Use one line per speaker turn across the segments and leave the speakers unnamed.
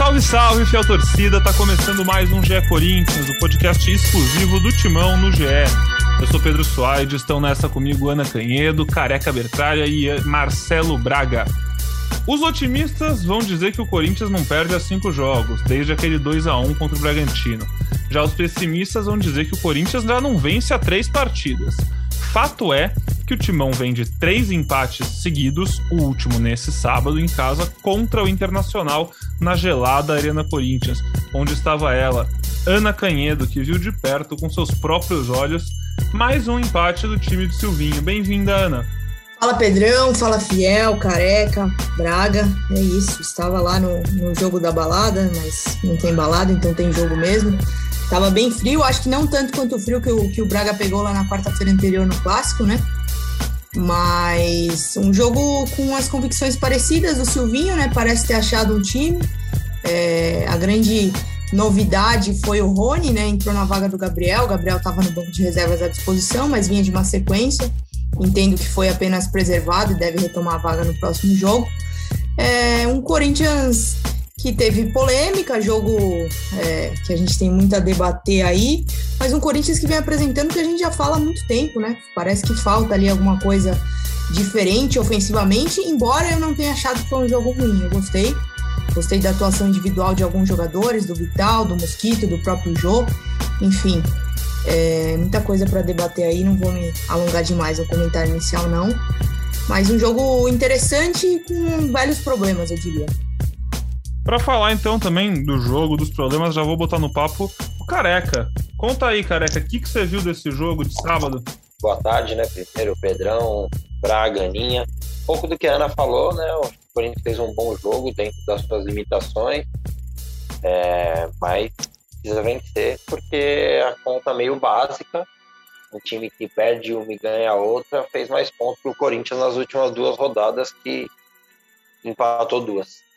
Salve, salve, fiel torcida! Tá começando mais um GE Corinthians, o podcast exclusivo do Timão no GE. Eu sou Pedro Soares, estão nessa comigo Ana Canhedo, Careca Bertralha e Marcelo Braga. Os otimistas vão dizer que o Corinthians não perde a cinco jogos, desde aquele 2 a 1 contra o Bragantino. Já os pessimistas vão dizer que o Corinthians já não vence a três partidas. Fato é que o Timão vem de três empates seguidos, o último nesse sábado em casa contra o Internacional na gelada Arena Corinthians, onde estava ela, Ana Canhedo, que viu de perto com seus próprios olhos mais um empate do time de Silvinho. Bem-vinda, Ana.
Fala Pedrão, fala Fiel, Careca, Braga, é isso. Estava lá no, no jogo da balada, mas não tem balada, então tem jogo mesmo. Tava bem frio, acho que não tanto quanto o frio que o, que o Braga pegou lá na quarta-feira anterior no Clássico, né? Mas um jogo com as convicções parecidas do Silvinho, né? Parece ter achado um time. É, a grande novidade foi o Rony, né? Entrou na vaga do Gabriel. O Gabriel estava no banco de reservas à disposição, mas vinha de uma sequência. Entendo que foi apenas preservado e deve retomar a vaga no próximo jogo. É, um Corinthians que teve polêmica, jogo é, que a gente tem muito a debater aí, mas um Corinthians que vem apresentando que a gente já fala há muito tempo, né? Parece que falta ali alguma coisa diferente ofensivamente, embora eu não tenha achado que foi um jogo ruim, eu gostei. Gostei da atuação individual de alguns jogadores, do Vital, do Mosquito, do próprio Jô, enfim. É, muita coisa para debater aí, não vou me alongar demais no comentário inicial, não. Mas um jogo interessante com velhos problemas, eu diria.
Para falar então também do jogo, dos problemas, já vou botar no papo o Careca. Conta aí, Careca, o que, que você viu desse jogo de sábado?
Boa tarde, né? Primeiro, Pedrão, Braga, Aninha. Um pouco do que a Ana falou, né? O Corinthians fez um bom jogo dentro das suas limitações, é, mas precisa vencer porque a conta meio básica. Um time que perde uma e ganha outra fez mais pontos para o Corinthians nas últimas duas rodadas que empatou duas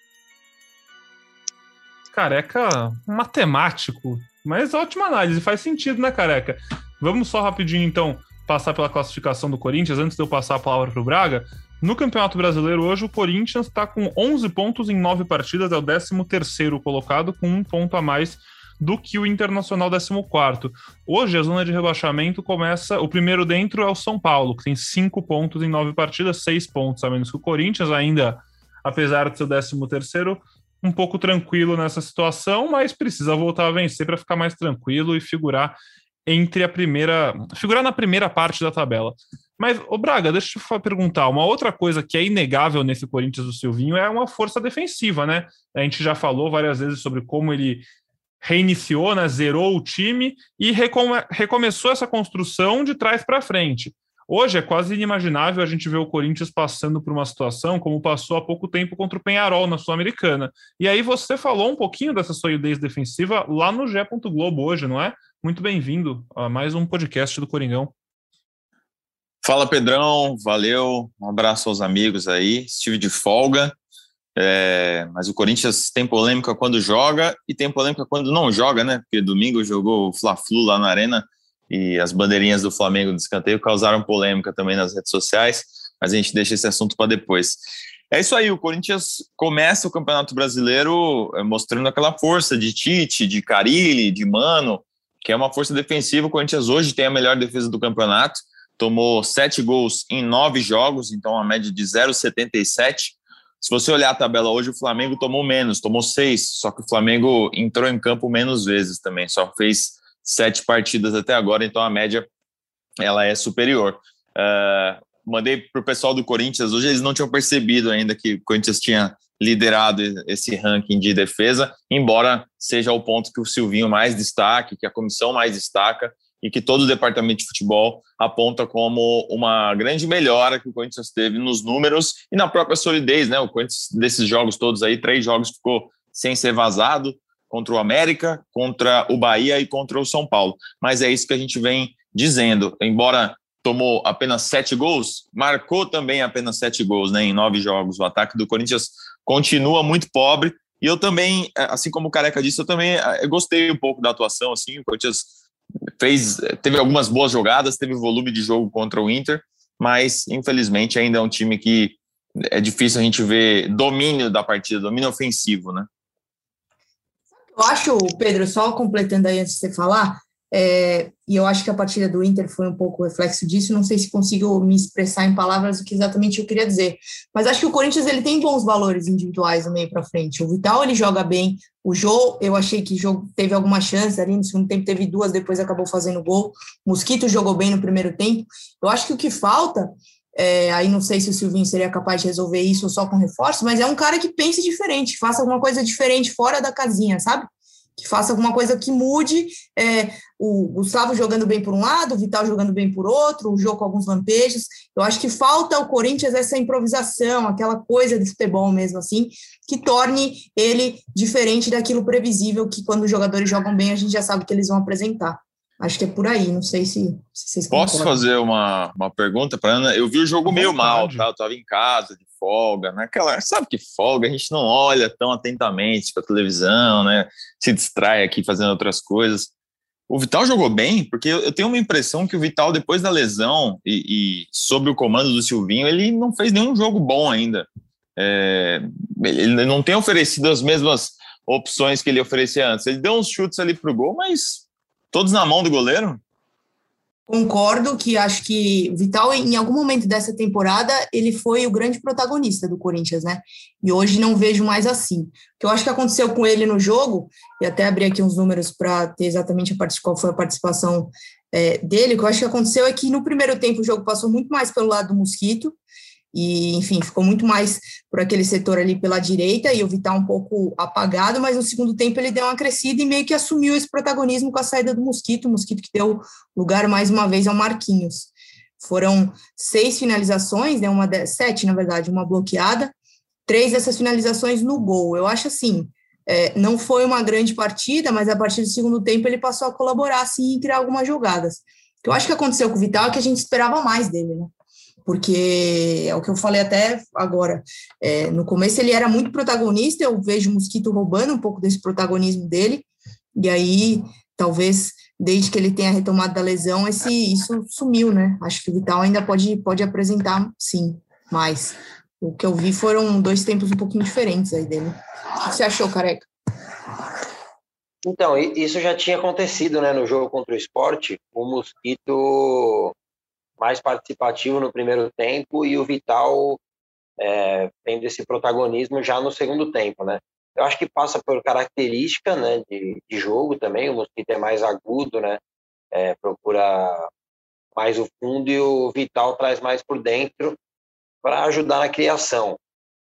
careca matemático. Mas ótima análise, faz sentido, né, careca? Vamos só rapidinho, então, passar pela classificação do Corinthians, antes de eu passar a palavra para o Braga. No Campeonato Brasileiro, hoje, o Corinthians está com 11 pontos em 9 partidas, é o 13 colocado, com um ponto a mais do que o Internacional 14. Hoje, a zona de rebaixamento começa. O primeiro dentro é o São Paulo, que tem 5 pontos em 9 partidas, 6 pontos a menos que o Corinthians, ainda, apesar de ser o 13 um pouco tranquilo nessa situação, mas precisa voltar a vencer para ficar mais tranquilo e figurar entre a primeira, figurar na primeira parte da tabela. Mas, o Braga, deixa eu perguntar, uma outra coisa que é inegável nesse Corinthians do Silvinho é uma força defensiva, né? A gente já falou várias vezes sobre como ele reiniciou, né, zerou o time e recome recomeçou essa construção de trás para frente. Hoje é quase inimaginável a gente ver o Corinthians passando por uma situação como passou há pouco tempo contra o Penharol na Sul-Americana. E aí você falou um pouquinho dessa solidez defensiva lá no G. Globo hoje, não é? Muito bem-vindo a mais um podcast do Coringão.
Fala Pedrão, valeu, um abraço aos amigos aí. Estive de folga, é, mas o Corinthians tem polêmica quando joga e tem polêmica quando não joga, né? Porque domingo jogou o Fla-Flu lá na Arena e as bandeirinhas do Flamengo do escanteio causaram polêmica também nas redes sociais, mas a gente deixa esse assunto para depois. É isso aí, o Corinthians começa o Campeonato Brasileiro eh, mostrando aquela força de Tite, de Carilli, de Mano, que é uma força defensiva. O Corinthians hoje tem a melhor defesa do campeonato, tomou sete gols em nove jogos, então uma média de 0,77. Se você olhar a tabela hoje, o Flamengo tomou menos, tomou seis, só que o Flamengo entrou em campo menos vezes também, só fez sete partidas até agora, então a média ela é superior. Uh, mandei para o pessoal do Corinthians, hoje eles não tinham percebido ainda que o Corinthians tinha liderado esse ranking de defesa, embora seja o ponto que o Silvinho mais destaque, que a comissão mais destaca e que todo o departamento de futebol aponta como uma grande melhora que o Corinthians teve nos números e na própria solidez, né? O Corinthians desses jogos todos aí, três jogos ficou sem ser vazado, contra o América, contra o Bahia e contra o São Paulo. Mas é isso que a gente vem dizendo. Embora tomou apenas sete gols, marcou também apenas sete gols né, em nove jogos. O ataque do Corinthians continua muito pobre. E eu também, assim como o Careca disse, eu também eu gostei um pouco da atuação. Assim, o Corinthians fez, teve algumas boas jogadas, teve volume de jogo contra o Inter, mas infelizmente ainda é um time que é difícil a gente ver domínio da partida, domínio ofensivo, né?
Eu acho, Pedro, só completando aí antes de você falar, é, e eu acho que a partida do Inter foi um pouco reflexo disso. Não sei se consigo me expressar em palavras o que exatamente eu queria dizer, mas acho que o Corinthians ele tem bons valores individuais no meio para frente. O Vital ele joga bem. O Jô, eu achei que jogo teve alguma chance ali no segundo tempo, teve duas, depois acabou fazendo gol. O Mosquito jogou bem no primeiro tempo. Eu acho que o que falta é, aí não sei se o Silvinho seria capaz de resolver isso só com reforço, mas é um cara que pense diferente, faça alguma coisa diferente fora da casinha, sabe? que faça alguma coisa que mude. É, o Gustavo jogando bem por um lado, o Vital jogando bem por outro, o jogo com alguns lampejos. Eu acho que falta ao Corinthians essa improvisação, aquela coisa de futebol mesmo assim, que torne ele diferente daquilo previsível que quando os jogadores jogam bem a gente já sabe que eles vão apresentar. Acho que é por aí, não sei se, se vocês
Posso fazer uma, uma pergunta para Ana? Eu vi o jogo meio mal, tá? Eu estava em casa, de folga, naquela, né? sabe que folga, a gente não olha tão atentamente para televisão, né? Se distrai aqui fazendo outras coisas. O Vital jogou bem, porque eu tenho uma impressão que o Vital, depois da lesão e, e sob o comando do Silvinho, ele não fez nenhum jogo bom ainda. É, ele não tem oferecido as mesmas opções que ele oferecia antes. Ele deu uns chutes ali pro gol, mas todos na mão do goleiro.
Concordo que acho que Vital, em algum momento dessa temporada, ele foi o grande protagonista do Corinthians, né? E hoje não vejo mais assim. O que eu acho que aconteceu com ele no jogo, e até abri aqui uns números para ter exatamente a qual foi a participação é, dele, o que eu acho que aconteceu é que no primeiro tempo o jogo passou muito mais pelo lado do Mosquito, e enfim, ficou muito mais por aquele setor ali pela direita e o Vital um pouco apagado, mas no segundo tempo ele deu uma crescida e meio que assumiu esse protagonismo com a saída do Mosquito, o Mosquito que deu lugar mais uma vez ao Marquinhos. Foram seis finalizações, né, uma de, sete na verdade, uma bloqueada, três dessas finalizações no gol. Eu acho assim, é, não foi uma grande partida, mas a partir do segundo tempo ele passou a colaborar assim e criar algumas jogadas. O que eu acho que aconteceu com o Vital é que a gente esperava mais dele, né? Porque é o que eu falei até agora. É, no começo ele era muito protagonista, eu vejo o Mosquito roubando um pouco desse protagonismo dele, e aí talvez desde que ele tenha retomado da lesão, esse, isso sumiu, né? Acho que o Vital ainda pode, pode apresentar, sim, mas o que eu vi foram dois tempos um pouquinho diferentes aí dele. O que você achou, Careca?
Então, isso já tinha acontecido, né, no jogo contra o esporte. O Mosquito mais participativo no primeiro tempo e o Vital é, tendo esse protagonismo já no segundo tempo, né? Eu acho que passa por característica, né, de, de jogo também. O Mosquito é mais agudo, né? É, procura mais o fundo e o Vital traz mais por dentro para ajudar na criação.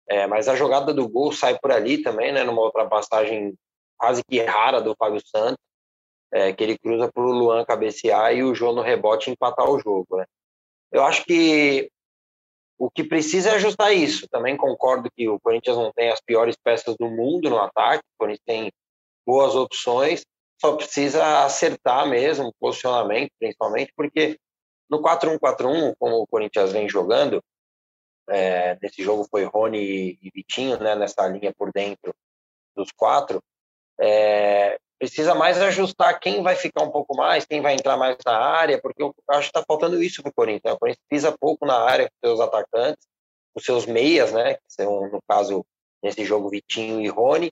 É, mas a jogada do gol sai por ali também, né? Numa ultrapassagem quase que rara do Fábio Santos, é, que ele cruza para o Luan cabecear e o João no rebote empatar o jogo, né? Eu acho que o que precisa é ajustar isso. Também concordo que o Corinthians não tem as piores peças do mundo no ataque, o Corinthians tem boas opções, só precisa acertar mesmo o posicionamento, principalmente, porque no 4-1-4-1, como o Corinthians vem jogando, é, nesse jogo foi Rony e Vitinho, né, nessa linha por dentro dos quatro, é, precisa mais ajustar quem vai ficar um pouco mais, quem vai entrar mais na área, porque eu acho que está faltando isso para o Corinthians. Né? O Corinthians pisa pouco na área com seus atacantes, os seus meias, né? Que são, no caso, nesse jogo, Vitinho e Rony.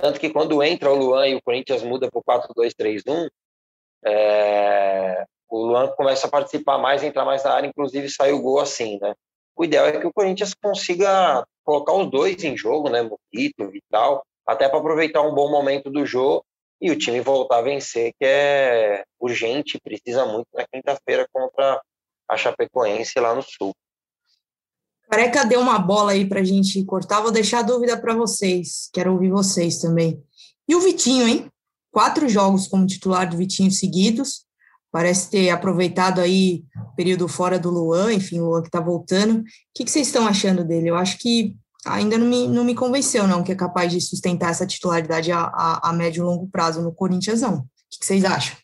Tanto que quando entra o Luan e o Corinthians muda para o 4-2-3-1, é... o Luan começa a participar mais, entrar mais na área, inclusive sai o gol assim, né? O ideal é que o Corinthians consiga colocar os dois em jogo, né? Mosquito, Vital, até para aproveitar um bom momento do jogo e o time voltar a vencer, que é urgente, precisa muito na quinta-feira contra a Chapecoense lá no Sul.
Careca deu uma bola aí para a gente cortar, vou deixar a dúvida para vocês, quero ouvir vocês também. E o Vitinho, hein? Quatro jogos como titular do Vitinho seguidos, parece ter aproveitado aí o período fora do Luan, enfim, o Luan que está voltando. O que, que vocês estão achando dele? Eu acho que ainda não me, não me convenceu, não, que é capaz de sustentar essa titularidade a, a, a médio e longo prazo no Corinthians, não. O que, vocês acham?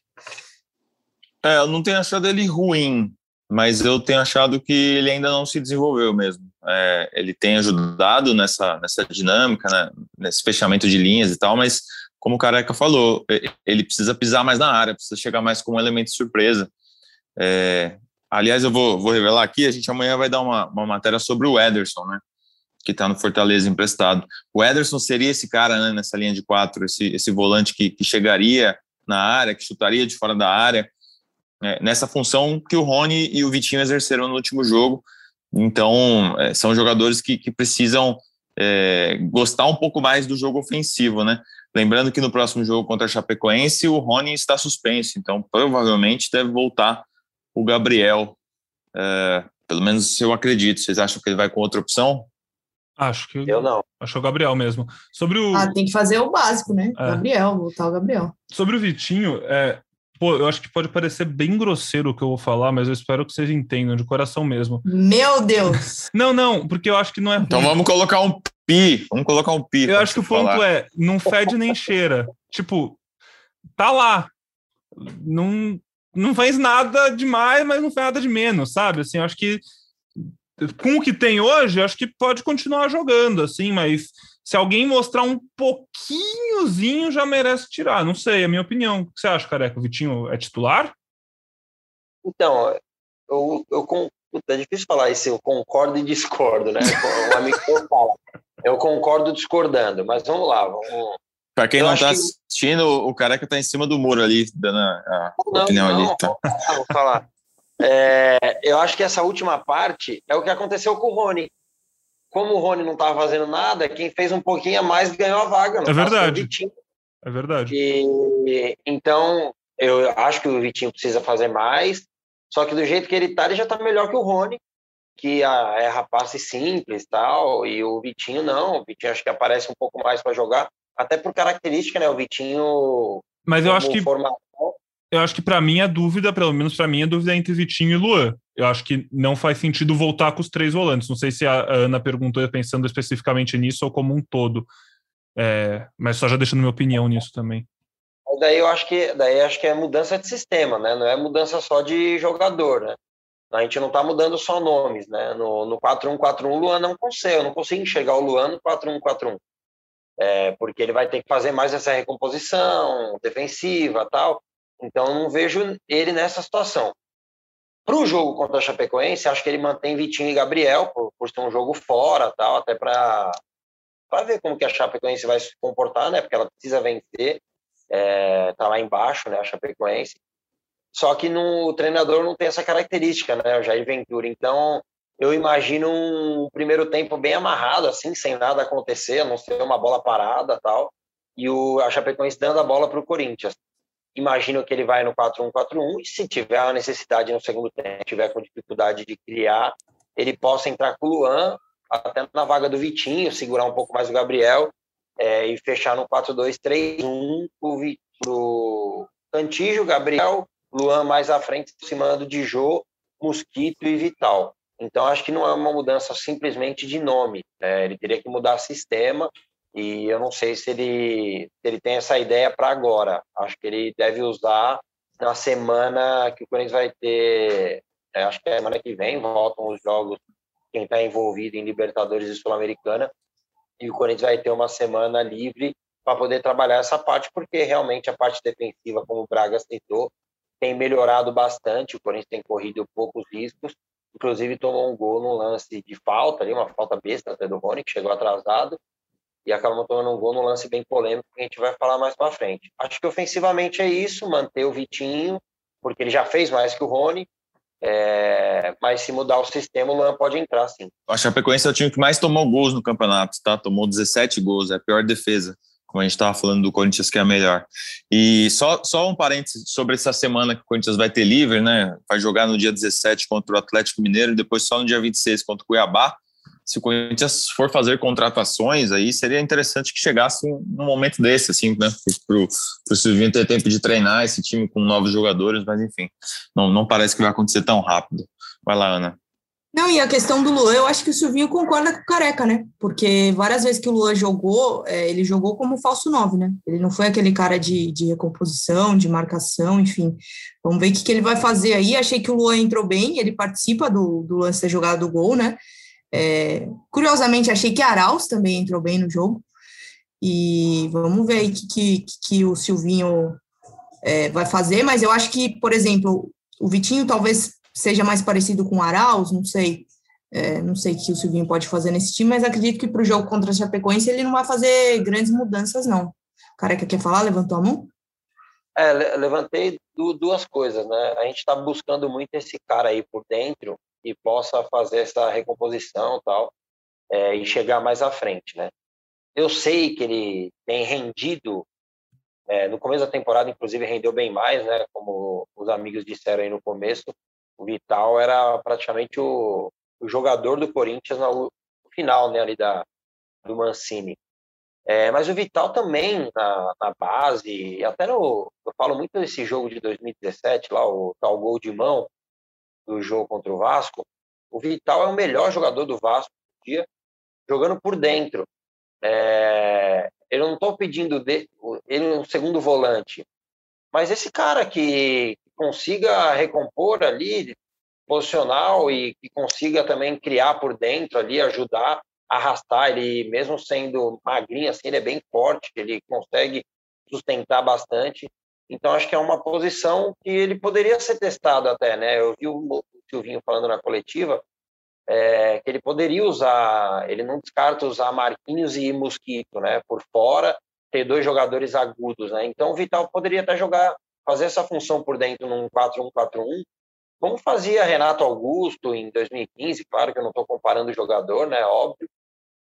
É, eu não tenho achado ele ruim, mas eu tenho achado que ele ainda não se desenvolveu mesmo. É, ele tem ajudado nessa, nessa dinâmica, né, nesse fechamento de linhas e tal, mas como o Careca falou, ele precisa pisar mais na área, precisa chegar mais como um elemento de surpresa. É, aliás, eu vou, vou revelar aqui, a gente amanhã vai dar uma, uma matéria sobre o Ederson, né? Que está no Fortaleza emprestado. O Ederson seria esse cara né, nessa linha de quatro, esse, esse volante que, que chegaria na área, que chutaria de fora da área, é, nessa função que o Rony e o Vitinho exerceram no último jogo. Então, é, são jogadores que, que precisam é, gostar um pouco mais do jogo ofensivo, né? Lembrando que no próximo jogo contra a Chapecoense, o Rony está suspenso, então provavelmente deve voltar o Gabriel. É, pelo menos eu acredito. Vocês acham que ele vai com outra opção?
Acho que.
Eu não.
Acho que é o Gabriel mesmo. Sobre o.
Ah, tem que fazer o básico, né? É. Gabriel, voltar o Gabriel.
Sobre o Vitinho, é, pô, eu acho que pode parecer bem grosseiro o que eu vou falar, mas eu espero que vocês entendam de coração mesmo.
Meu Deus!
não, não, porque eu acho que não é.
Então vamos colocar um pi. Vamos colocar um pi.
Eu acho que o ponto falar. é: não fede nem cheira. Tipo, tá lá. Não, não faz nada demais, mas não faz nada de menos, sabe? Assim, eu acho que com o que tem hoje, acho que pode continuar jogando, assim, mas se alguém mostrar um pouquinhozinho, já merece tirar. Não sei, é a minha opinião. O que você acha, Careca? O Vitinho é titular?
Então, eu, eu, é difícil falar isso, eu concordo e discordo, né? O amigo fala. Eu concordo discordando, mas vamos lá, vamos,
Para quem eu não está que... assistindo, o careca está em cima do muro ali, dando a, não, opinião não, ali. Tá.
Vou falar. É, eu acho que essa última parte é o que aconteceu com o Rony. Como o Rony não estava fazendo nada, quem fez um pouquinho a mais ganhou a vaga.
É verdade. É verdade.
E, então, eu acho que o Vitinho precisa fazer mais. Só que do jeito que ele está, ele já está melhor que o Rony, que é rapaz simples tal. E o Vitinho não. O Vitinho acho que aparece um pouco mais para jogar. Até por característica, né? O Vitinho.
Mas eu acho que. Formação, eu acho que para mim a dúvida, pelo menos para mim, a dúvida é entre Vitinho e Luan. Eu acho que não faz sentido voltar com os três volantes. Não sei se a Ana perguntou pensando especificamente nisso ou como um todo. É, mas só já deixando minha opinião nisso também.
Daí eu acho que daí acho que é mudança de sistema, né? Não é mudança só de jogador, né? A gente não está mudando só nomes, né? No, no 4-1-4-1, o Luan não consegue, eu não consigo enxergar o Luan no 4-1-4-1. É, porque ele vai ter que fazer mais essa recomposição defensiva tal. Então, não vejo ele nessa situação. Para o jogo contra a Chapecoense, acho que ele mantém Vitinho e Gabriel, por, por ser um jogo fora, tal, até para ver como que a Chapecoense vai se comportar, né? Porque ela precisa vencer, é, tá lá embaixo, né? A Chapecoense. Só que no, o treinador não tem essa característica, né? O Jair Ventura. Então, eu imagino um primeiro tempo bem amarrado, assim, sem nada acontecer, a não ser uma bola parada tal. E o, a Chapecoense dando a bola para o Corinthians imagino que ele vai no 4-1-4-1 e se tiver a necessidade no segundo tempo, tiver com dificuldade de criar, ele possa entrar com o Luan, até na vaga do Vitinho, segurar um pouco mais o Gabriel é, e fechar no 4-2-3-1 para o Cantígio, Gabriel, Luan mais à frente, aproximando de Jô, Mosquito e Vital. Então, acho que não é uma mudança simplesmente de nome. Né? Ele teria que mudar sistema e eu não sei se ele, se ele tem essa ideia para agora. Acho que ele deve usar na semana que o Corinthians vai ter. É, acho que é semana que vem voltam os jogos. Quem está envolvido em Libertadores e Sul-Americana. E o Corinthians vai ter uma semana livre para poder trabalhar essa parte, porque realmente a parte defensiva, como o Braga citou, tem melhorado bastante. O Corinthians tem corrido poucos riscos. Inclusive, tomou um gol no lance de falta, ali, uma falta besta até do Rony, que chegou atrasado e acabamos tomando um gol no lance bem polêmico que a gente vai falar mais para frente. Acho que ofensivamente é isso, manter o Vitinho, porque ele já fez mais que o Rony, é, mas se mudar o sistema, o Luan pode entrar, sim.
A Chapecoense é o time que mais tomou gols no campeonato, tá? Tomou 17 gols, é a pior defesa, como a gente estava falando do Corinthians, que é a melhor. E só, só um parênteses sobre essa semana que o Corinthians vai ter livre, né? Vai jogar no dia 17 contra o Atlético Mineiro depois só no dia 26 contra o Cuiabá se o Corinthians for fazer contratações, aí seria interessante que chegasse um, momento desse, assim, né? Para o Silvinho ter tempo de treinar esse time com novos jogadores, mas enfim, não, não parece que vai acontecer tão rápido. Vai lá, Ana.
Não, e a questão do Luan, eu acho que o Silvinho concorda com o Careca, né? Porque várias vezes que o Luan jogou, é, ele jogou como falso 9, né? Ele não foi aquele cara de, de recomposição, de marcação, enfim. Vamos ver o que, que ele vai fazer aí. Achei que o Luan entrou bem, ele participa do, do lance da jogada do gol, né? É, curiosamente, achei que Arauz também entrou bem no jogo. E vamos ver o que, que, que, o Silvinho é, vai fazer. Mas eu acho que, por exemplo, o Vitinho talvez seja mais parecido com o Arauz, não sei. É, não sei o que o Silvinho pode fazer nesse time, mas acredito que para o jogo contra a Chapecoense ele não vai fazer grandes mudanças, não. O cara que quer falar, levantou a mão?
É, levantei duas coisas, né? A gente está buscando muito esse cara aí por dentro que possa fazer essa recomposição tal, é, e chegar mais à frente, né? Eu sei que ele tem rendido é, no começo da temporada, inclusive, rendeu bem mais, né? Como os amigos disseram aí no começo, o Vital era praticamente o, o jogador do Corinthians no final, né? Ali da do Mancini. É, mas o Vital também na, na, base, até no. Eu falo muito desse jogo de 2017, lá, o tal gol de mão do jogo contra o Vasco. O Vital é o melhor jogador do Vasco dia, jogando por dentro. É, eu não estou pedindo de, ele um segundo volante, mas esse cara que consiga recompor ali, posicional e que consiga também criar por dentro ali, ajudar arrastar, ele mesmo sendo magrinho assim, ele é bem forte, ele consegue sustentar bastante. Então acho que é uma posição que ele poderia ser testado até, né? Eu vi o Silvinho falando na coletiva é, que ele poderia usar, ele não descarta usar Marquinhos e Mosquito, né? Por fora, ter dois jogadores agudos, né? Então o Vital poderia até jogar, fazer essa função por dentro num 4-1-4-1, como fazia Renato Augusto em 2015, claro que eu não estou comparando o jogador, né? Óbvio,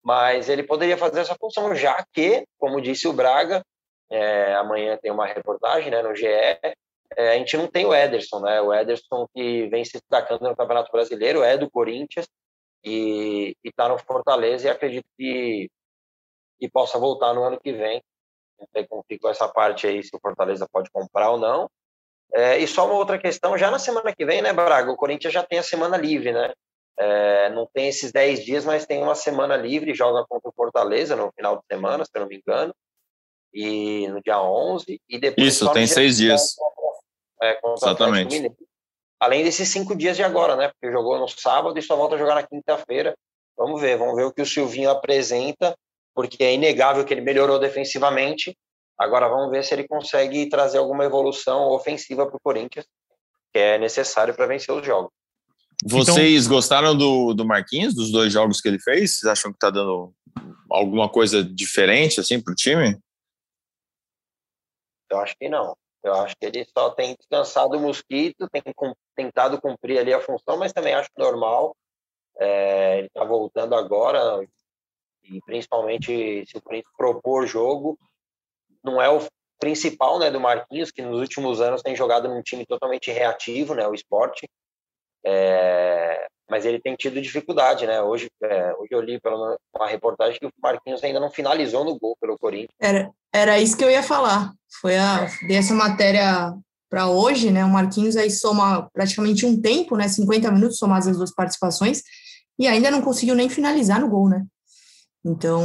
mas ele poderia fazer essa função, já que, como disse o Braga, é, amanhã tem uma reportagem né, no GE, é, a gente não tem o Ederson, né? O Ederson que vem se destacando no Campeonato Brasileiro é do Corinthians e está no Fortaleza e acredito que, que possa voltar no ano que vem. Não sei como ficou essa parte aí, se o Fortaleza pode comprar ou não. É, e só uma outra questão, já na semana que vem, né, Braga? O Corinthians já tem a semana livre, né? É, não tem esses 10 dias, mas tem uma semana livre, joga contra o Fortaleza no final de semana, se eu não me engano, e no dia 11. E depois
Isso, tem seis dias.
Contra, é, Exatamente. Além desses cinco dias de agora, né? Porque jogou no sábado e só volta a jogar na quinta-feira. Vamos ver, vamos ver o que o Silvinho apresenta, porque é inegável que ele melhorou defensivamente. Agora vamos ver se ele consegue trazer alguma evolução ofensiva para o Corinthians, que é necessário para vencer os jogos.
Vocês então, gostaram do, do Marquinhos, dos dois jogos que ele fez? Vocês acham que está dando alguma coisa diferente assim para o time?
Eu acho que não. Eu acho que ele só tem descansado o mosquito, tem tentado cumprir ali a função, mas também acho normal. É, ele está voltando agora, e principalmente se o Corinthians propor jogo, não é o principal né, do Marquinhos, que nos últimos anos tem jogado num time totalmente reativo, né, o esporte. É, mas ele tem tido dificuldade, né? Hoje, é, hoje eu li pela uma reportagem que o Marquinhos ainda não finalizou no gol pelo Corinthians.
Era, era isso que eu ia falar. Foi a dessa matéria para hoje, né? O Marquinhos aí soma praticamente um tempo, né? 50 minutos somadas as duas participações e ainda não conseguiu nem finalizar no gol, né? Então,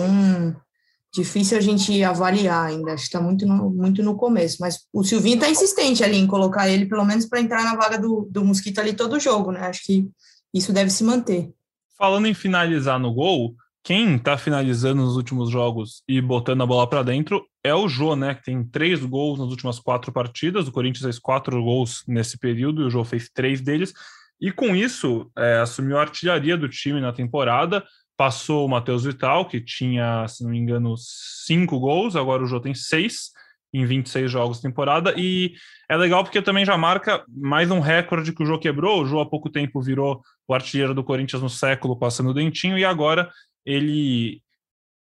difícil a gente avaliar ainda, está muito no, muito no começo, mas o Silvinho está insistente ali em colocar ele, pelo menos para entrar na vaga do, do Mosquito ali todo jogo, né? Acho que isso deve se manter.
Falando em finalizar no gol, quem está finalizando nos últimos jogos e botando a bola para dentro é o Jô, né? Que tem três gols nas últimas quatro partidas. O Corinthians fez quatro gols nesse período e o Jô fez três deles. E com isso, é, assumiu a artilharia do time na temporada passou o Matheus Vital, que tinha, se não me engano, cinco gols, agora o Jô tem seis em 26 jogos temporada, e é legal porque também já marca mais um recorde que o Jô quebrou, o Jô há pouco tempo virou o artilheiro do Corinthians no século, passando o dentinho, e agora ele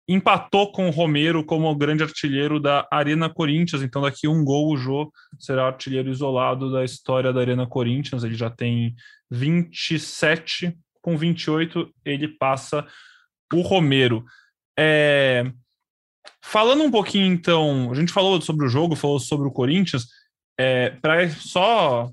empatou com o Romero como o grande artilheiro da Arena Corinthians, então daqui um gol o Jô será artilheiro isolado da história da Arena Corinthians, ele já tem 27 com 28 ele passa o Romero. É... Falando um pouquinho, então, a gente falou sobre o jogo, falou sobre o Corinthians. É, para só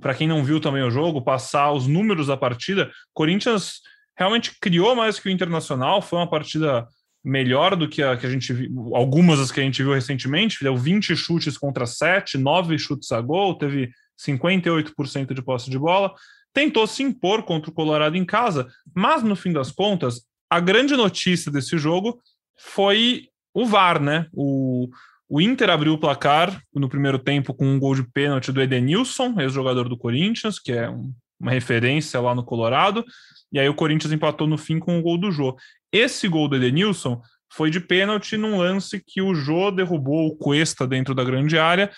para quem não viu também o jogo, passar os números da partida, Corinthians realmente criou mais que o Internacional, foi uma partida melhor do que a que a gente viu, algumas das que a gente viu recentemente, deu 20 chutes contra 7, 9 chutes a gol, teve 58% de posse de bola tentou se impor contra o Colorado em casa, mas no fim das contas, a grande notícia desse jogo foi o VAR, né? O, o Inter abriu o placar no primeiro tempo com um gol de pênalti do Edenilson, ex-jogador do Corinthians, que é um uma referência lá no Colorado, e aí o Corinthians empatou no fim com o gol do Jô. Esse gol do Edenilson foi de pênalti num lance que o Jô derrubou o Cuesta dentro da grande área,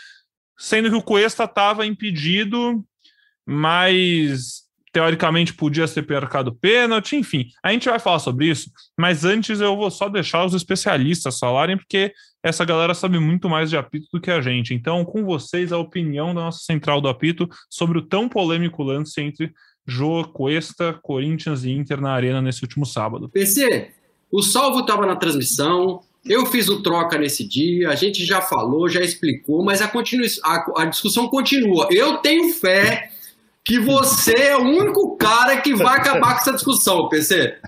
sendo que o Cuesta estava impedido, mas teoricamente podia ser percado pênalti, enfim, a gente vai falar sobre isso, mas antes eu vou só deixar os especialistas falarem, porque essa galera sabe muito mais de apito do que a gente. Então, com vocês, a opinião da nossa central do apito sobre o tão polêmico lance entre Jô, Cuesta, Corinthians e Inter na Arena nesse último sábado.
PC, o Salvo estava na transmissão, eu fiz o troca nesse dia, a gente já falou, já explicou, mas a, continu... a, a discussão continua. Eu tenho fé que você é o único cara que vai acabar com essa discussão, PC.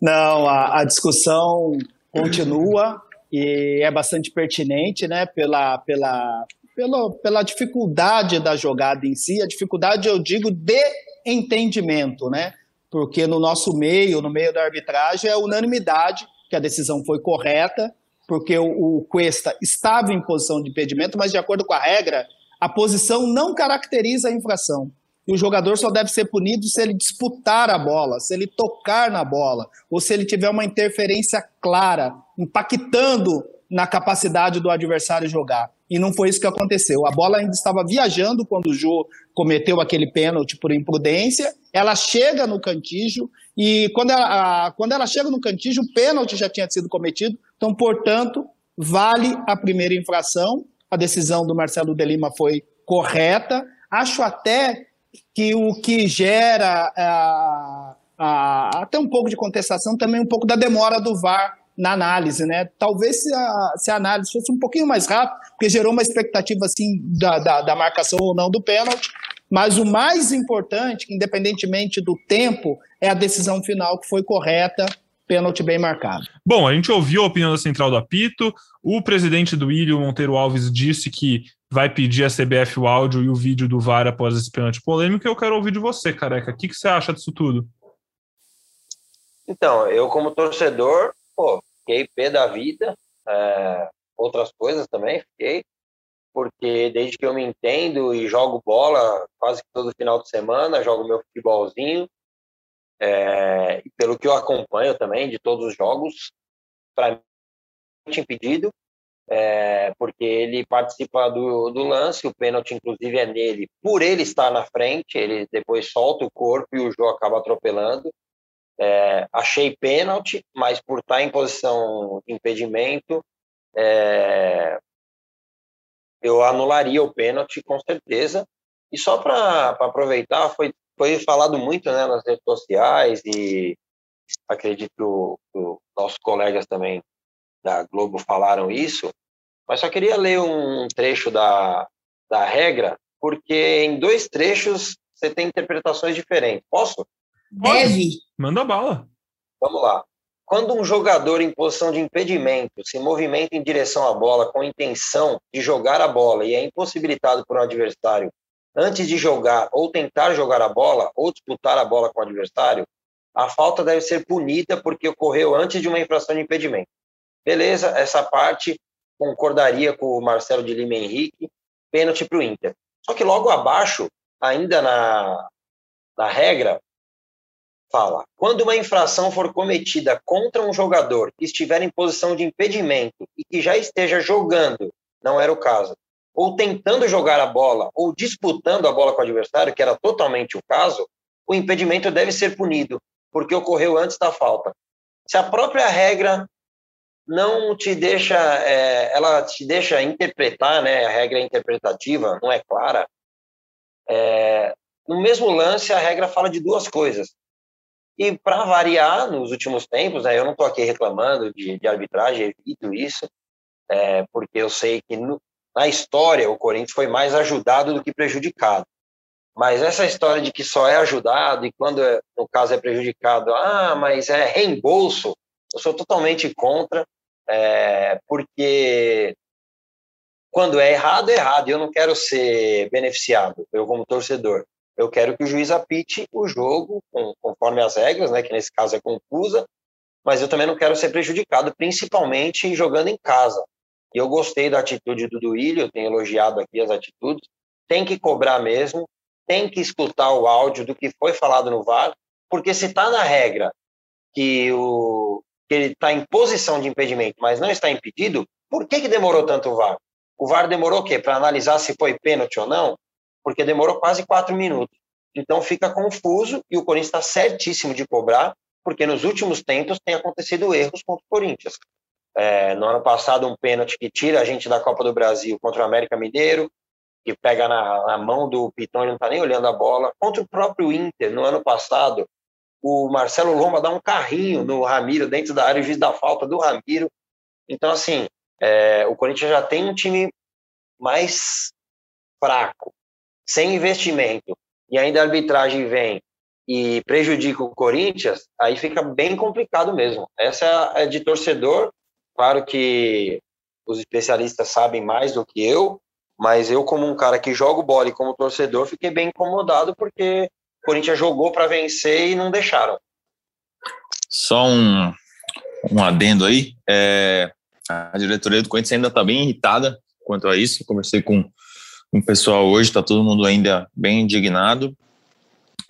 Não, a, a discussão continua e é bastante pertinente, né, pela, pela, pela, pela dificuldade da jogada em si, a dificuldade, eu digo, de entendimento, né, porque no nosso meio, no meio da arbitragem, é unanimidade que a decisão foi correta, porque o, o Cuesta estava em posição de impedimento, mas de acordo com a regra, a posição não caracteriza a infração. E o jogador só deve ser punido se ele disputar a bola, se ele tocar na bola, ou se ele tiver uma interferência clara, impactando na capacidade do adversário jogar. E não foi isso que aconteceu. A bola ainda estava viajando quando o Jô cometeu aquele pênalti por imprudência. Ela chega no cantijo e quando ela, a, quando ela chega no cantijo, o pênalti já tinha sido cometido. Então, portanto, vale a primeira infração a decisão do Marcelo de Lima foi correta. Acho até que o que gera a, até um pouco de contestação também um pouco da demora do VAR na análise, né? Talvez se a, se a análise fosse um pouquinho mais rápida, porque gerou uma expectativa assim da, da, da marcação ou não do pênalti, mas o mais importante, independentemente do tempo, é a decisão final que foi correta pênalti bem marcado.
Bom, a gente ouviu a opinião da central do apito. O presidente do Ilho, Monteiro Alves, disse que vai pedir a CBF o áudio e o vídeo do VAR após esse pênalti polêmico. Eu quero ouvir de você, careca. O que, que você acha disso tudo?
Então, eu como torcedor, pô, fiquei pé da vida. É, outras coisas também fiquei, porque desde que eu me entendo e jogo bola quase todo final de semana, jogo meu futebolzinho, é, pelo que eu acompanho também de todos os jogos, para mim impedido, é, porque ele participa do, do lance, o pênalti inclusive é nele, por ele estar na frente, ele depois solta o corpo e o Jô acaba atropelando. É, achei pênalti, mas por estar em posição de impedimento, é, eu anularia o pênalti com certeza. E só para aproveitar, foi foi falado muito né, nas redes sociais e acredito que nossos colegas também da Globo falaram isso, mas só queria ler um trecho da, da regra, porque em dois trechos você tem interpretações diferentes. Posso?
Deve.
Manda bala.
Vamos lá. Quando um jogador em posição de impedimento se movimenta em direção à bola com a intenção de jogar a bola e é impossibilitado por um adversário antes de jogar ou tentar jogar a bola ou disputar a bola com o adversário, a falta deve ser punida porque ocorreu antes de uma infração de impedimento. Beleza, essa parte concordaria com o Marcelo de Lima Henrique, pênalti para o Inter. Só que logo abaixo, ainda na, na regra, fala: quando uma infração for cometida contra um jogador que estiver em posição de impedimento e que já esteja jogando, não era o caso, ou tentando jogar a bola, ou disputando a bola com o adversário, que era totalmente o caso, o impedimento deve ser punido, porque ocorreu antes da falta. Se a própria regra não te deixa, é, ela te deixa interpretar, né, a regra é interpretativa, não é clara, é, no mesmo lance a regra fala de duas coisas. E para variar, nos últimos tempos, né, eu não estou aqui reclamando de, de arbitragem, evito isso, é, porque eu sei que no, na história, o Corinthians foi mais ajudado do que prejudicado. Mas essa história de que só é ajudado e quando, no caso, é prejudicado, ah, mas é reembolso, eu sou totalmente contra, é, porque quando é errado, é errado. Eu não quero ser beneficiado, eu como torcedor. Eu quero que o juiz apite o jogo conforme as regras, né, que nesse caso é confusa, mas eu também não quero ser prejudicado, principalmente jogando em casa. E eu gostei da atitude do Duílio, tenho elogiado aqui as atitudes. Tem que cobrar mesmo. tem que escutar o áudio do que foi falado no VAR, porque se está na regra que, o, que ele está em posição de impedimento, mas não está impedido, por que, que demorou tanto o VAR? O VAR demorou o quê? Para analisar se foi pênalti ou não? Porque demorou quase quatro minutos. Então fica confuso e o Corinthians está certíssimo de cobrar, porque nos últimos tempos tem acontecido erros contra o Corinthians. É, no ano passado, um pênalti que tira a gente da Copa do Brasil contra o América Mineiro, que pega na, na mão do Pitão e não está nem olhando a bola. Contra o próprio Inter, no ano passado, o Marcelo Lomba dá um carrinho no Ramiro dentro da área e juiz da falta do Ramiro. Então, assim, é, o Corinthians já tem um time mais fraco, sem investimento, e ainda a arbitragem vem e prejudica o Corinthians, aí fica bem complicado mesmo. Essa é de torcedor, claro que os especialistas sabem mais do que eu, mas eu, como um cara que joga bola e como torcedor, fiquei bem incomodado porque o Corinthians jogou para vencer e não deixaram.
Só um, um adendo aí. É, a diretoria do Corinthians ainda está bem irritada quanto a isso. Conversei com, o pessoal hoje, está todo mundo ainda bem indignado.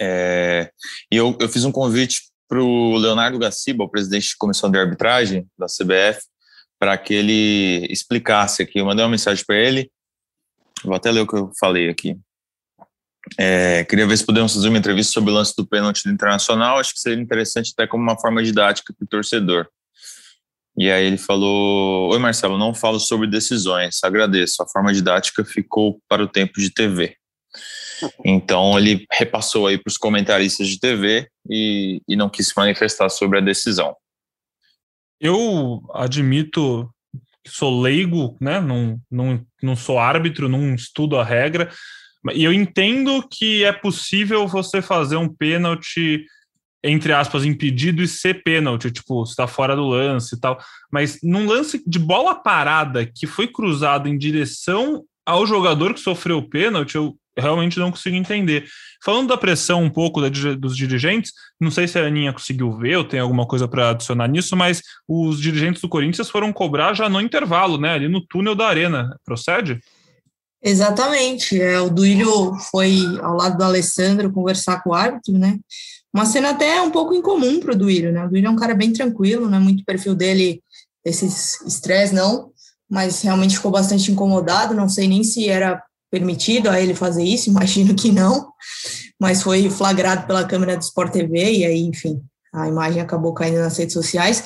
É, e eu, eu fiz um convite para o Leonardo Gaciba, o presidente de comissão de arbitragem da CBF, para que ele explicasse aqui. Eu mandei uma mensagem para ele, vou até ler o que eu falei aqui. É, queria ver se podemos fazer uma entrevista sobre o lance do pênalti do Internacional. Acho que seria interessante até como uma forma didática para o torcedor. E aí ele falou: Oi, Marcelo, não falo sobre decisões, agradeço. A forma didática ficou para o tempo de TV. Então ele repassou aí para os comentaristas de TV e, e não quis se manifestar sobre a decisão.
Eu admito que sou leigo, né? Não, não, não sou árbitro, não estudo a regra. E eu entendo que é possível você fazer um pênalti entre aspas, impedido e ser pênalti, tipo, está fora do lance e tal. Mas num lance de bola parada que foi cruzado em direção ao jogador que sofreu o pênalti, eu realmente não consigo entender. Falando da pressão um pouco da, dos dirigentes, não sei se a Aninha conseguiu ver ou tem alguma coisa para adicionar nisso, mas os dirigentes do Corinthians foram cobrar já no intervalo, né? Ali no túnel da arena. Procede?
Exatamente. É, o Duílio foi ao lado do Alessandro conversar com o árbitro, né? Uma cena até um pouco incomum para o Duílio, né? O Duílio é um cara bem tranquilo, não é muito perfil dele esses estresse, não, mas realmente ficou bastante incomodado. Não sei nem se era permitido a ele fazer isso, imagino que não, mas foi flagrado pela câmera do Sport TV e aí, enfim, a imagem acabou caindo nas redes sociais.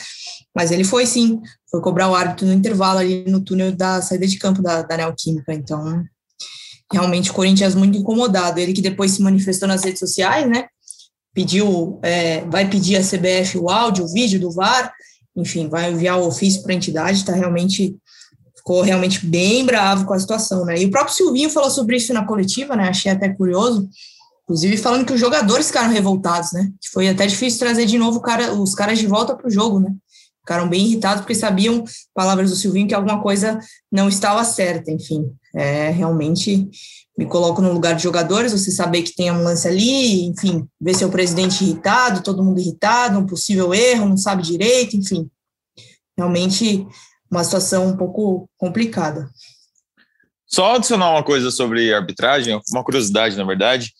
Mas ele foi sim, foi cobrar o árbitro no intervalo ali no túnel da saída de campo da, da Neoquímica. Então, realmente o Corinthians muito incomodado. Ele que depois se manifestou nas redes sociais, né? pediu, é, vai pedir a CBF o áudio, o vídeo do VAR, enfim, vai enviar o ofício para a entidade, está realmente ficou realmente bem bravo com a situação, né? E o próprio Silvinho falou sobre isso na coletiva, né? Achei até curioso, inclusive falando que os jogadores ficaram revoltados, né? Que foi até difícil trazer de novo cara, os caras de volta para o jogo, né? Ficaram bem irritados porque sabiam, palavras do Silvinho, que alguma coisa não estava certa, enfim. É realmente me coloco no lugar de jogadores, você saber que tem um lance ali, enfim, ver seu presidente irritado, todo mundo irritado, um possível erro, não sabe direito, enfim. Realmente uma situação um pouco complicada.
Só adicionar uma coisa sobre arbitragem, uma curiosidade, na verdade.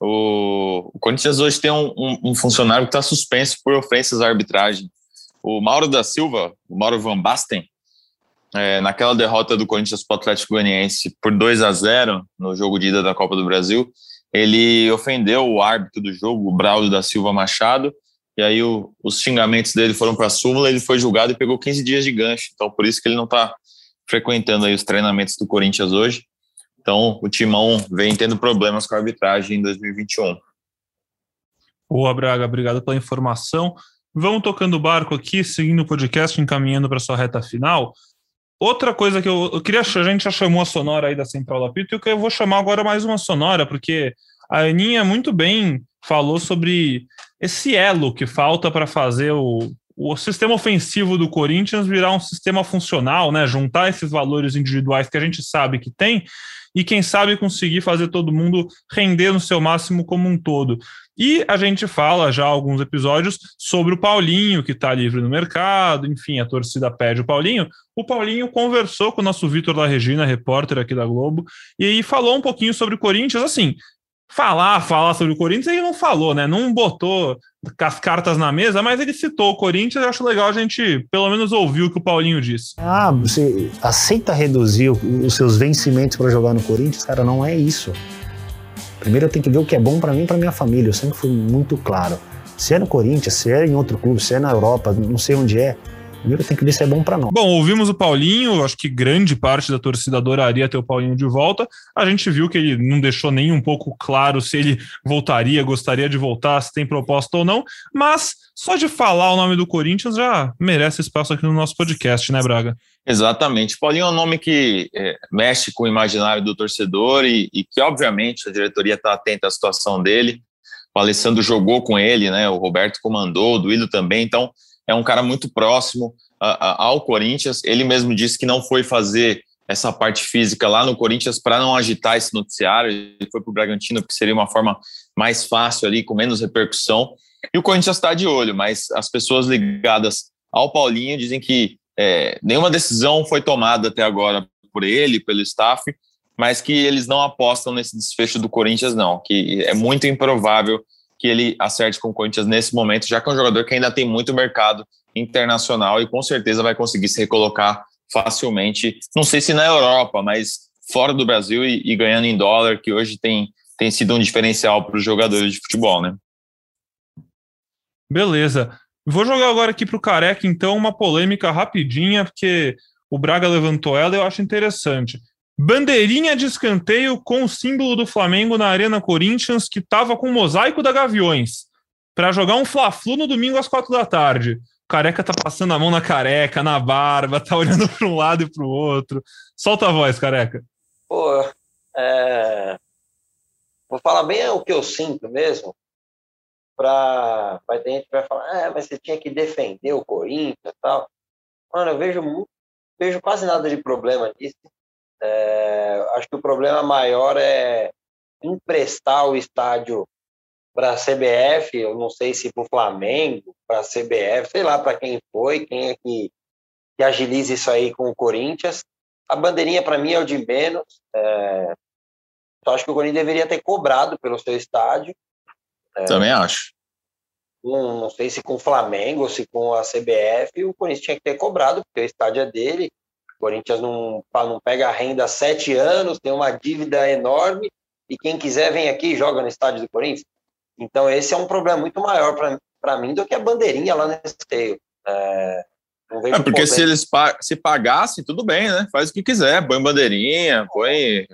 O, Corinthians hoje tem um, um, um funcionário que está suspenso por ofensas à arbitragem. O Mauro da Silva, o Mauro Van Basten, é, naquela derrota do Corinthians para o Atlético Goianiense por 2 a 0 no jogo de ida da Copa do Brasil, ele ofendeu o árbitro do jogo, o Braulio da Silva Machado, e aí o, os xingamentos dele foram para a súmula, ele foi julgado e pegou 15 dias de gancho. Então, por isso que ele não está frequentando aí os treinamentos do Corinthians hoje. Então, o Timão vem tendo problemas com a arbitragem em 2021.
Boa, Braga, obrigado pela informação. Vamos tocando o barco aqui, seguindo o podcast, encaminhando para sua reta final. Outra coisa que eu, eu queria, a gente já chamou a sonora aí da Central Apito, e que eu vou chamar agora mais uma sonora, porque a Aninha muito bem falou sobre esse elo que falta para fazer o, o sistema ofensivo do Corinthians virar um sistema funcional, né? Juntar esses valores individuais que a gente sabe que tem e quem sabe conseguir fazer todo mundo render no seu máximo como um todo. E a gente fala já alguns episódios sobre o Paulinho, que está livre no mercado, enfim, a torcida pede o Paulinho. O Paulinho conversou com o nosso Vitor da Regina, repórter aqui da Globo, e falou um pouquinho sobre o Corinthians, assim, falar, falar sobre o Corinthians, ele não falou, né? Não botou as cartas na mesa, mas ele citou o Corinthians. Eu acho legal a gente, pelo menos, ouvir o que o Paulinho disse.
Ah, você aceita reduzir os seus vencimentos para jogar no Corinthians? Cara, não é isso. Primeiro eu tenho que ver o que é bom para mim e para minha família. Eu sempre fui muito claro. Se é no Corinthians, se é em outro clube, se é na Europa, não sei onde é. Primeiro tem que ver se é bom para nós.
Bom, ouvimos o Paulinho, acho que grande parte da torcida adoraria ter o Paulinho de volta. A gente viu que ele não deixou nem um pouco claro se ele voltaria, gostaria de voltar, se tem proposta ou não, mas só de falar o nome do Corinthians já merece espaço aqui no nosso podcast, né, Braga?
Exatamente. Paulinho é um nome que é, mexe com o imaginário do torcedor e, e que, obviamente, a diretoria está atenta à situação dele. O Alessandro jogou com ele, né? O Roberto comandou, o Duílio também. Então, é um cara muito próximo ao Corinthians. Ele mesmo disse que não foi fazer essa parte física lá no Corinthians para não agitar esse noticiário. Ele foi para o Bragantino, que seria uma forma mais fácil ali, com menos repercussão. E o Corinthians está de olho, mas as pessoas ligadas ao Paulinho dizem que é, nenhuma decisão foi tomada até agora por ele, pelo staff, mas que eles não apostam nesse desfecho do Corinthians, não, que é muito improvável que ele acerte com o Corinthians nesse momento, já que é um jogador que ainda tem muito mercado internacional e com certeza vai conseguir se recolocar facilmente. Não sei se na Europa, mas fora do Brasil e, e ganhando em dólar, que hoje tem, tem sido um diferencial para os jogadores de futebol, né?
Beleza. Vou jogar agora aqui para o Careca, então, uma polêmica rapidinha, porque o Braga levantou ela e eu acho interessante. Bandeirinha de escanteio com o símbolo do Flamengo na Arena Corinthians, que estava com o mosaico da Gaviões, para jogar um Fla-Flu no domingo às quatro da tarde. O careca tá passando a mão na careca, na barba, tá olhando para um lado e para o outro. Solta a voz, careca.
Pô, é... vou falar bem o que eu sinto mesmo. Pra... Vai ter gente que vai falar, é, mas você tinha que defender o Corinthians e tal. Mano, eu vejo, vejo quase nada de problema nisso é, acho que o problema maior é emprestar o estádio para a CBF, eu não sei se para o Flamengo, para a CBF, sei lá para quem foi, quem é que, que agiliza isso aí com o Corinthians. A bandeirinha para mim é o de menos. É, só acho que o Corinthians deveria ter cobrado pelo seu estádio.
É, Também acho.
Não, não sei se com o Flamengo ou se com a CBF, o Corinthians tinha que ter cobrado, porque o estádio é dele. Corinthians não, não pega a renda há sete anos, tem uma dívida enorme, e quem quiser vem aqui e joga no estádio do Corinthians. Então, esse é um problema muito maior para mim do que a bandeirinha lá no esteio. É,
é porque se eles se pagassem, tudo bem, né? Faz o que quiser, põe bandeirinha, põe.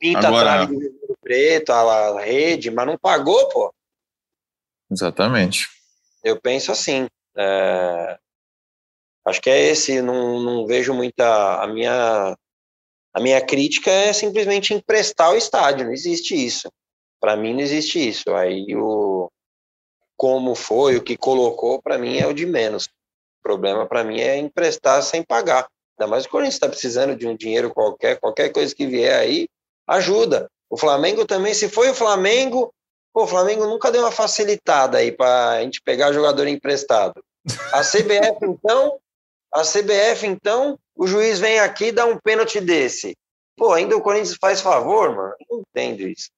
Pinta Agora... trave de preto, a rede, mas não pagou, pô.
Exatamente.
Eu penso assim. É, Acho que é esse, não, não vejo muita. A minha, a minha crítica é simplesmente emprestar o estádio, não existe isso. Para mim, não existe isso. Aí o como foi, o que colocou, para mim é o de menos. O problema para mim é emprestar sem pagar. Ainda mais o Corinthians está precisando de um dinheiro qualquer, qualquer coisa que vier aí, ajuda. O Flamengo também, se foi o Flamengo, pô, o Flamengo nunca deu uma facilitada aí para a gente pegar jogador emprestado. A CBF, então, a CBF, então, o juiz vem aqui e dá um pênalti desse. Pô, ainda o Corinthians faz favor, mano? Não entendo isso.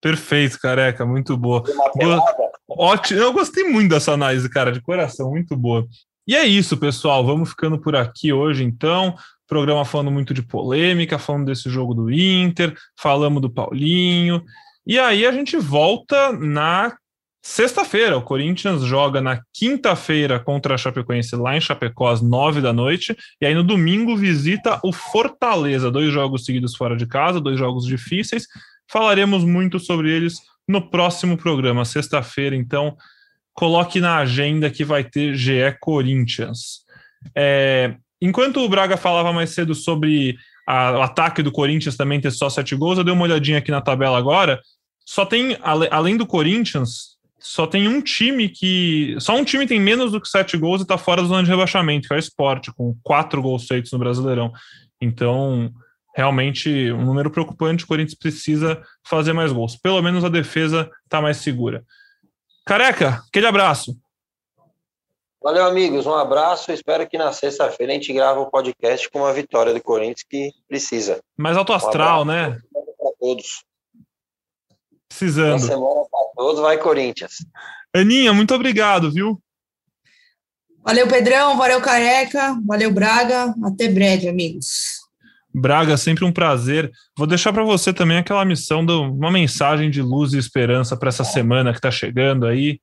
Perfeito, careca, muito boa. boa. Ótimo, eu gostei muito dessa análise, cara, de coração, muito boa. E é isso, pessoal. Vamos ficando por aqui hoje, então. Programa falando muito de polêmica, falando desse jogo do Inter, falamos do Paulinho. E aí a gente volta na Sexta-feira, o Corinthians joga na quinta-feira contra a Chapecoense lá em Chapecó às nove da noite, e aí no domingo visita o Fortaleza, dois jogos seguidos fora de casa, dois jogos difíceis. Falaremos muito sobre eles no próximo programa, sexta-feira, então coloque na agenda que vai ter GE Corinthians. É, enquanto o Braga falava mais cedo sobre a, o ataque do Corinthians também ter só sete gols, eu dei uma olhadinha aqui na tabela agora. Só tem, além do Corinthians, só tem um time que. Só um time tem menos do que sete gols e está fora da zona de rebaixamento, que é o esporte, com quatro gols feitos no Brasileirão. Então, realmente, um número preocupante. O Corinthians precisa fazer mais gols. Pelo menos a defesa está mais segura. Careca, aquele abraço.
Valeu, amigos. Um abraço. Espero que na sexta-feira a gente grave o um podcast com uma vitória do Corinthians que precisa.
Mais alto astral, um né?
Para todos.
Precisando.
Boa semana todos, vai Corinthians.
Aninha, muito obrigado, viu?
Valeu, Pedrão, valeu, Careca, valeu, Braga. Até breve, amigos.
Braga, sempre um prazer. Vou deixar para você também aquela missão de uma mensagem de luz e esperança para essa semana que está chegando aí.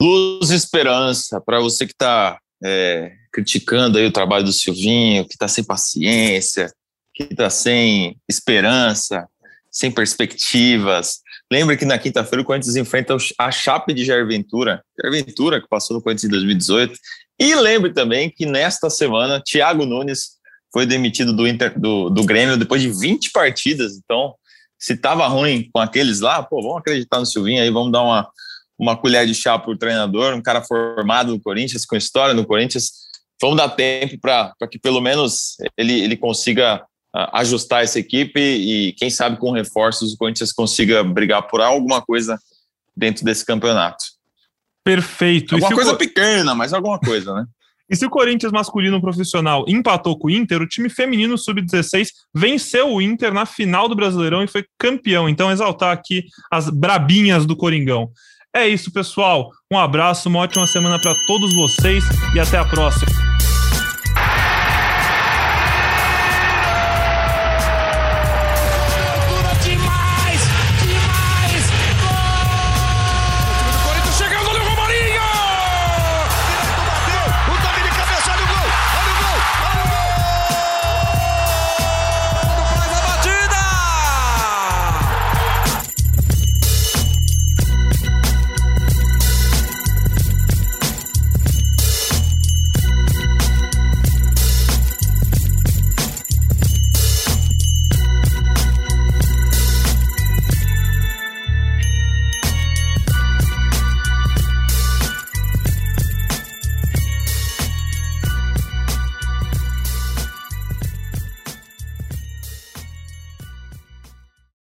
Luz e esperança para você que está é, criticando aí o trabalho do Silvinho, que está sem paciência, que está sem esperança, sem perspectivas. Lembre que na quinta-feira o Corinthians enfrenta a Chape de Jair Ventura, Jair Ventura que passou no Corinthians em 2018. E lembre também que nesta semana Thiago Nunes foi demitido do, Inter, do, do Grêmio depois de 20 partidas. Então, se estava ruim com aqueles lá, pô, vamos acreditar no Silvinho aí, vamos dar uma, uma colher de chá para o treinador, um cara formado no Corinthians, com história no Corinthians. Vamos dar tempo para que pelo menos ele, ele consiga ajustar essa equipe e, quem sabe, com reforços, o Corinthians consiga brigar por alguma coisa dentro desse campeonato.
Perfeito.
Alguma coisa o... pequena, mas alguma coisa, né?
E se o Corinthians masculino profissional empatou com o Inter, o time feminino sub-16 venceu o Inter na final do Brasileirão e foi campeão. Então, exaltar aqui as brabinhas do Coringão. É isso, pessoal. Um abraço, uma ótima semana para todos vocês e até a próxima.